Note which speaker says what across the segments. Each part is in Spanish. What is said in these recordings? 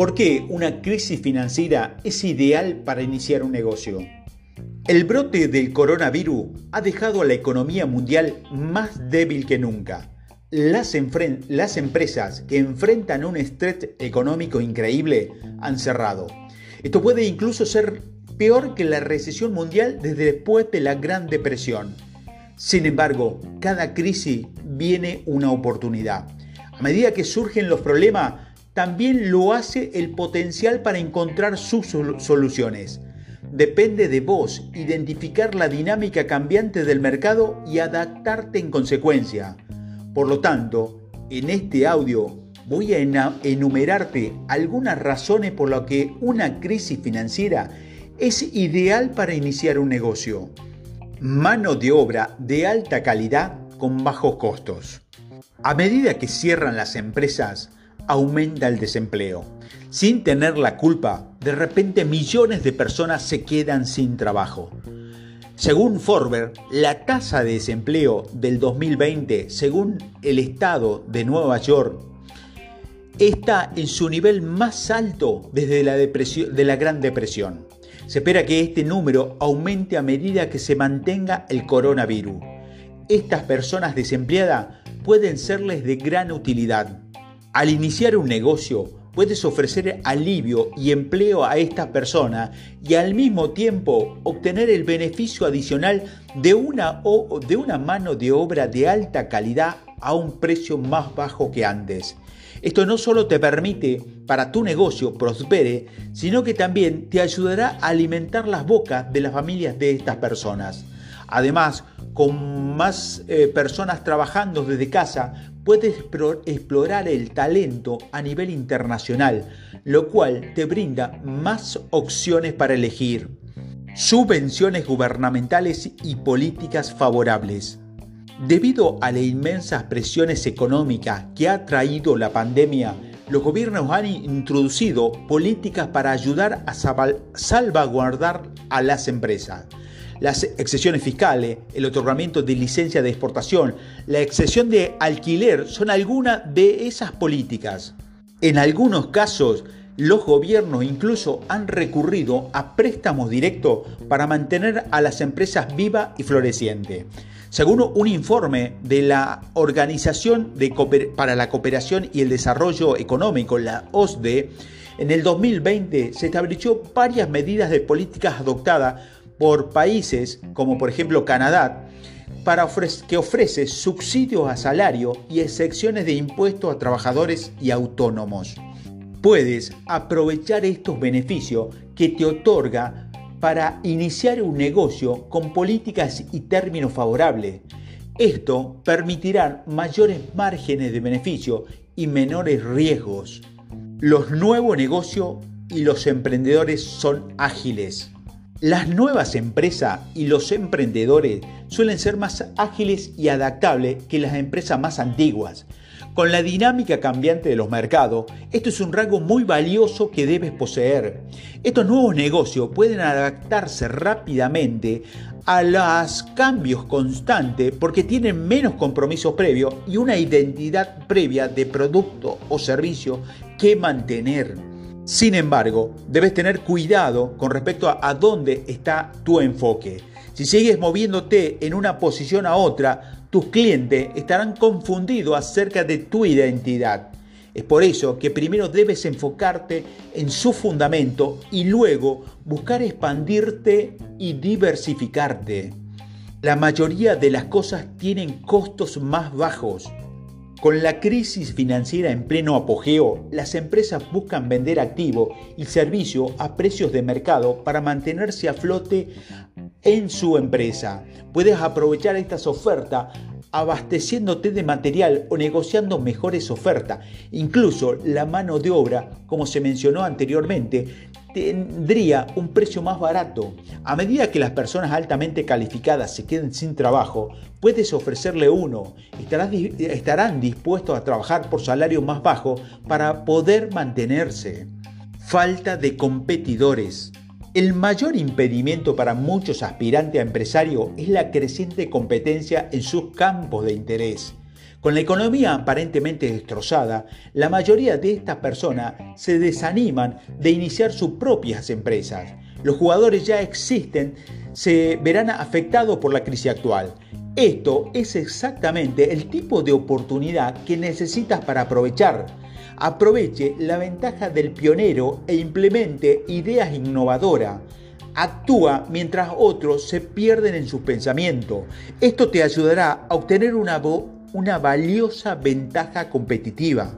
Speaker 1: ¿Por qué una crisis financiera es ideal para iniciar un negocio? El brote del coronavirus ha dejado a la economía mundial más débil que nunca. Las, empresas que enfrentan un estrés económico increíble han cerrado. Esto puede incluso ser peor que la recesión mundial desde después de la Gran Depresión. Sin embargo, cada crisis viene una oportunidad. A medida que surgen los problemas, también lo hace el potencial para encontrar sus soluciones. Depende de vos identificar la dinámica cambiante del mercado y adaptarte en consecuencia. Por lo tanto, en este audio voy a enumerarte algunas razones por las que una crisis financiera es ideal para iniciar un negocio. Mano de obra de alta calidad con bajos costos. A medida que cierran las empresas, aumenta el desempleo. Sin tener la culpa, de repente millones de personas se quedan sin trabajo. Según Forbes, la tasa de desempleo del 2020, según el estado de Nueva York, está en su nivel más alto desde la, depresión, de la Gran Depresión. Se espera que este número aumente a medida que se mantenga el coronavirus. Estas personas desempleadas pueden serles de gran utilidad. Al iniciar un negocio, puedes ofrecer alivio y empleo a estas personas y al mismo tiempo obtener el beneficio adicional de una, de una mano de obra de alta calidad a un precio más bajo que antes. Esto no solo te permite para tu negocio prospere, sino que también te ayudará a alimentar las bocas de las familias de estas personas. Además, con más eh, personas trabajando desde casa, puedes explorar el talento a nivel internacional, lo cual te brinda más opciones para elegir. Subvenciones gubernamentales y políticas favorables. Debido a las inmensas presiones económicas que ha traído la pandemia, los gobiernos han introducido políticas para ayudar a salvaguardar a las empresas las excepciones fiscales, el otorgamiento de licencia de exportación, la excepción de alquiler son algunas de esas políticas. En algunos casos, los gobiernos incluso han recurrido a préstamos directos para mantener a las empresas vivas y florecientes. Según un informe de la Organización para la Cooperación y el Desarrollo Económico, la OSDE, en el 2020 se estableció varias medidas de políticas adoptadas por países como por ejemplo Canadá, para que ofrece subsidios a salario y excepciones de impuestos a trabajadores y autónomos. Puedes aprovechar estos beneficios que te otorga para iniciar un negocio con políticas y términos favorables. Esto permitirá mayores márgenes de beneficio y menores riesgos. Los nuevos negocios y los emprendedores son ágiles. Las nuevas empresas y los emprendedores suelen ser más ágiles y adaptables que las empresas más antiguas. Con la dinámica cambiante de los mercados, esto es un rasgo muy valioso que debes poseer. Estos nuevos negocios pueden adaptarse rápidamente a los cambios constantes porque tienen menos compromisos previos y una identidad previa de producto o servicio que mantener. Sin embargo, debes tener cuidado con respecto a, dónde está tu enfoque. Si sigues moviéndote en una posición a otra, tus clientes estarán confundidos acerca de tu identidad. Es por eso que primero debes enfocarte en su fundamento y luego buscar expandirte y diversificarte. La mayoría de las cosas tienen costos más bajos con la crisis financiera en pleno apogeo, las empresas buscan vender activo y servicio a precios de mercado para mantenerse a flote en su empresa. Puedes aprovechar estas ofertas abasteciéndote de material o negociando mejores ofertas. Incluso la mano de obra, como se mencionó anteriormente, tendría un precio más barato. A medida que las personas altamente calificadas se queden sin trabajo, puedes ofrecerle uno. Estarán dispuestos a trabajar por salario más bajo para poder mantenerse. Falta de competidores. El mayor impedimento para muchos aspirantes a empresario es la creciente competencia en sus campos de interés. Con la economía aparentemente destrozada, la mayoría de estas personas se desaniman de iniciar sus propias empresas. Los jugadores ya existen se verán afectados por la crisis actual. Esto es exactamente el tipo de oportunidad que necesitas para aprovechar. Aproveche la ventaja del pionero e implemente ideas innovadoras. Actúa mientras otros se pierden en sus pensamientos. Esto te ayudará a obtener una, valiosa ventaja competitiva.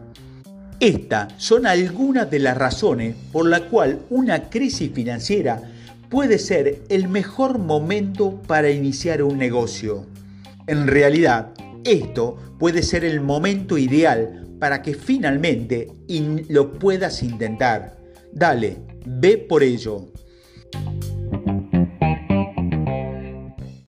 Speaker 1: Estas son algunas de las razones por la cual una crisis financiera puede ser el mejor momento para iniciar un negocio. En realidad, esto puede ser el momento ideal para que finalmente lo puedas intentar. Dale, ve por ello.